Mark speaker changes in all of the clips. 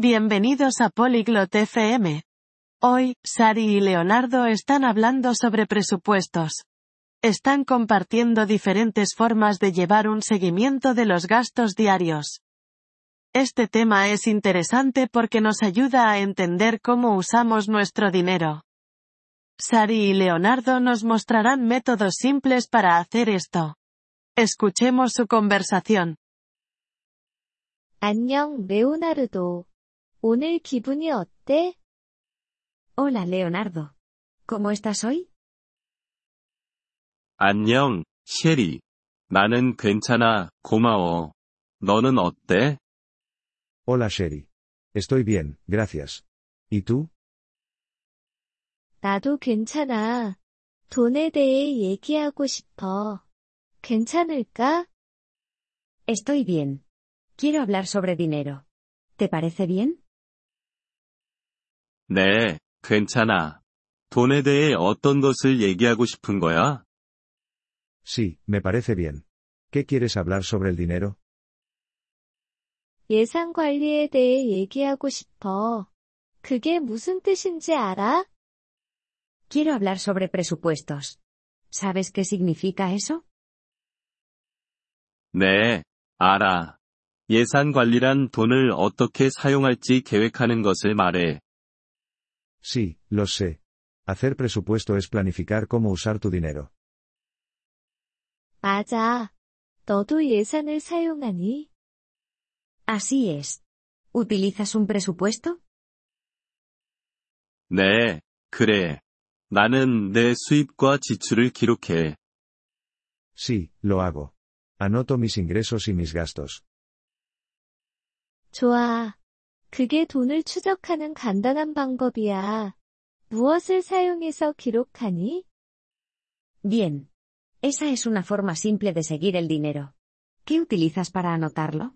Speaker 1: Bienvenidos a Polyglot FM. Hoy, Sari y Leonardo están hablando sobre presupuestos. Están compartiendo diferentes formas de llevar un seguimiento de los gastos diarios. Este tema es interesante porque nos ayuda a entender cómo usamos nuestro dinero. Sari y Leonardo nos mostrarán métodos simples para hacer esto. Escuchemos su conversación.
Speaker 2: 안녕, 레오나르도. 오늘 기분이 어때?
Speaker 3: Hola, Leonardo. ¿Cómo estás hoy?
Speaker 4: 안녕, 셰리. 나는 괜찮아, 고마워. 너는 어때?
Speaker 5: Hola Sherry. Estoy bien, gracias. ¿Y tú?
Speaker 2: 나도 괜찮아. 돈에 대해 얘기하고 싶어. 괜찮을까?
Speaker 3: Estoy bien. Quiero hablar sobre dinero. ¿Te parece bien?
Speaker 4: 네, 괜찮아. 돈에 대해 어떤 것을 얘기하고 싶은 거야?
Speaker 5: Sí, me parece bien. ¿Qué quieres hablar sobre el dinero?
Speaker 2: 예산 관리에 대해 얘기하고 싶어. 그게 무슨 뜻인지 알아?
Speaker 3: Quiero hablar sobre presupuestos. ¿Sabes qué significa eso?
Speaker 4: 네, 알아. 예산 관리란 돈을 어떻게 사용할지 계획하는 것을 말해.
Speaker 5: Sí, lo sé. Hacer presupuesto es planificar cómo usar tu dinero.
Speaker 2: 맞아. 너도 예산을 사용하니?
Speaker 3: Así es. ¿Utilizas un presupuesto?
Speaker 4: 네, 그래. 나는 내 수입과 지출을 기록해.
Speaker 5: Sí, lo hago. Anoto mis ingresos y mis gastos.
Speaker 2: 좋아. 그게 돈을 추적하는 간단한 방법이야. 무엇을 사용해서 기록하니?
Speaker 3: Bien. Esa es una forma simple de seguir el dinero. ¿Qué utilizas para anotarlo?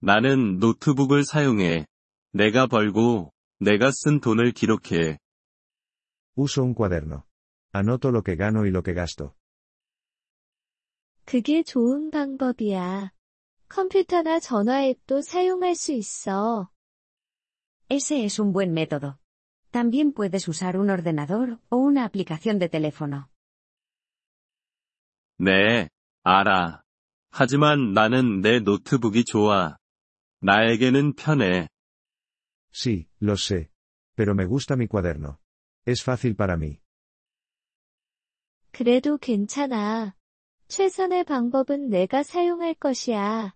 Speaker 4: 나는 노트북을 사용해. 내가 벌고, 내가 쓴 돈을 기록해.
Speaker 5: Uso un cuaderno. Anoto lo que gano y lo que gasto.
Speaker 2: 그게 좋은 방법이야. 컴퓨터나 전화 앱도 사용할 수 있어.
Speaker 3: Ese es un buen método. También puedes usar un ordenador o una aplicación de teléfono.
Speaker 4: 네, 알아. 하지만 나는 내 노트북이 좋아. 나에게는 편해.
Speaker 5: Sí, lo sé. Pero me gusta mi cuaderno. Es fácil para mí.
Speaker 2: 그래도 괜찮아. 최선의 방법은 내가 사용할 것이야.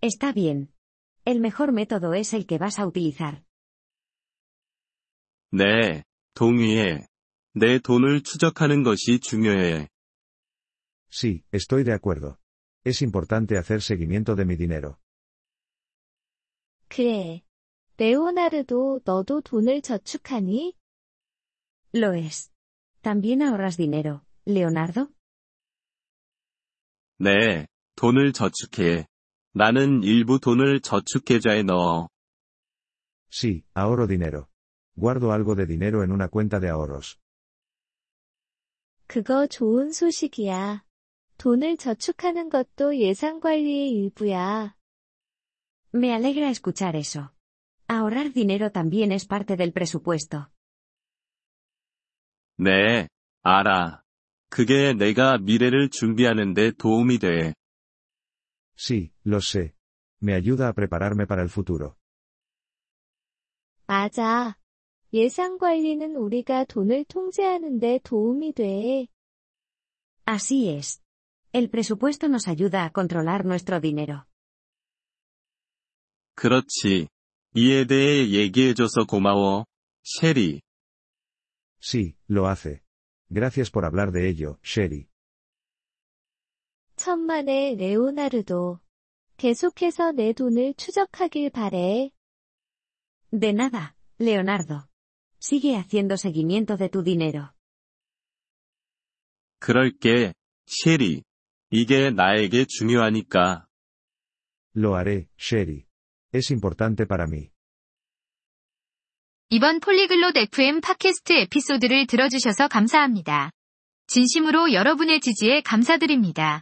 Speaker 3: Está bien. El mejor método es el que vas a utilizar.
Speaker 4: 네, 동의해. 내 돈을 추적하는 것이 중요해.
Speaker 5: Sí, estoy de acuerdo. Es importante hacer seguimiento de mi dinero.
Speaker 2: 그래. 레오나르도 너도 돈을 저축하니?
Speaker 3: Lo es. ¿También ahorras dinero, Leonardo?
Speaker 4: 네, 돈을 저축해. 나는 일부 돈을 저축계좌에 넣어.
Speaker 5: Sí, ahorro dinero. Guardo algo de dinero en una cuenta de ahorros.
Speaker 2: 그거 좋은 소식이야. 돈을 저축하는 것도 예산 관리의 일부야.
Speaker 3: Me alegra escuchar eso. Ahorrar dinero también es parte del presupuesto.
Speaker 4: 네, 알아. 그게 내가 미래를 준비하는 데 도움이 돼.
Speaker 5: Sí, lo sé. Me ayuda a prepararme para el futuro.
Speaker 2: 맞아. 예산 관리는 우리가 돈을 통제하는 데 도움이 돼.
Speaker 3: Así es. El presupuesto nos ayuda a controlar nuestro dinero.
Speaker 4: 그렇지. 이에 대해 얘기해줘서 고마워. 셰리.
Speaker 5: Sí, lo hace. Gracias por hablar de ello, Sherry.
Speaker 2: 천만에 레오나르도. 계속해서 내 돈을 추적하길 바래.
Speaker 3: De nada, Leonardo. Sigue haciendo seguimiento de tu dinero.
Speaker 4: 그럴게, 셰리. 이게 나에게 중요하니까.
Speaker 5: Lo haré, Sherry. Es importante para mí.
Speaker 6: 이번 폴리글롯 FM 팟캐스트 에피소드를 들어주셔서 감사합니다. 진심으로 여러분의 지지에 감사드립니다.